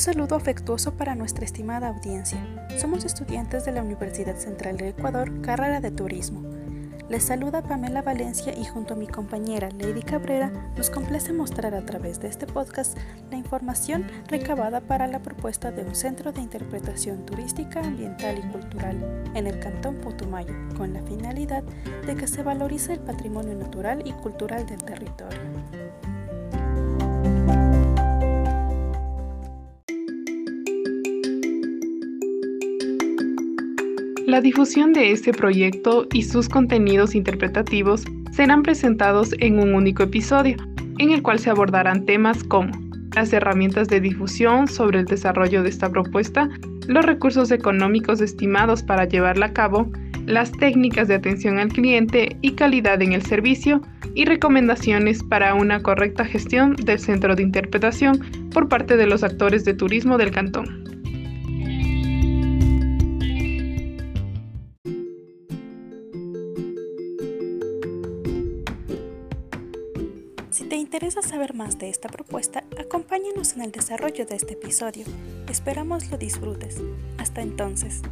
saludo afectuoso para nuestra estimada audiencia. Somos estudiantes de la Universidad Central de Ecuador, carrera de Turismo. Les saluda Pamela Valencia y junto a mi compañera Lady Cabrera nos complace mostrar a través de este podcast la información recabada para la propuesta de un centro de interpretación turística, ambiental y cultural en el Cantón Putumayo, con la finalidad de que se valorice el patrimonio natural y cultural del territorio. La difusión de este proyecto y sus contenidos interpretativos serán presentados en un único episodio, en el cual se abordarán temas como las herramientas de difusión sobre el desarrollo de esta propuesta, los recursos económicos estimados para llevarla a cabo, las técnicas de atención al cliente y calidad en el servicio, y recomendaciones para una correcta gestión del centro de interpretación por parte de los actores de turismo del cantón. Si te interesa saber más de esta propuesta, acompáñanos en el desarrollo de este episodio. Esperamos lo disfrutes. Hasta entonces.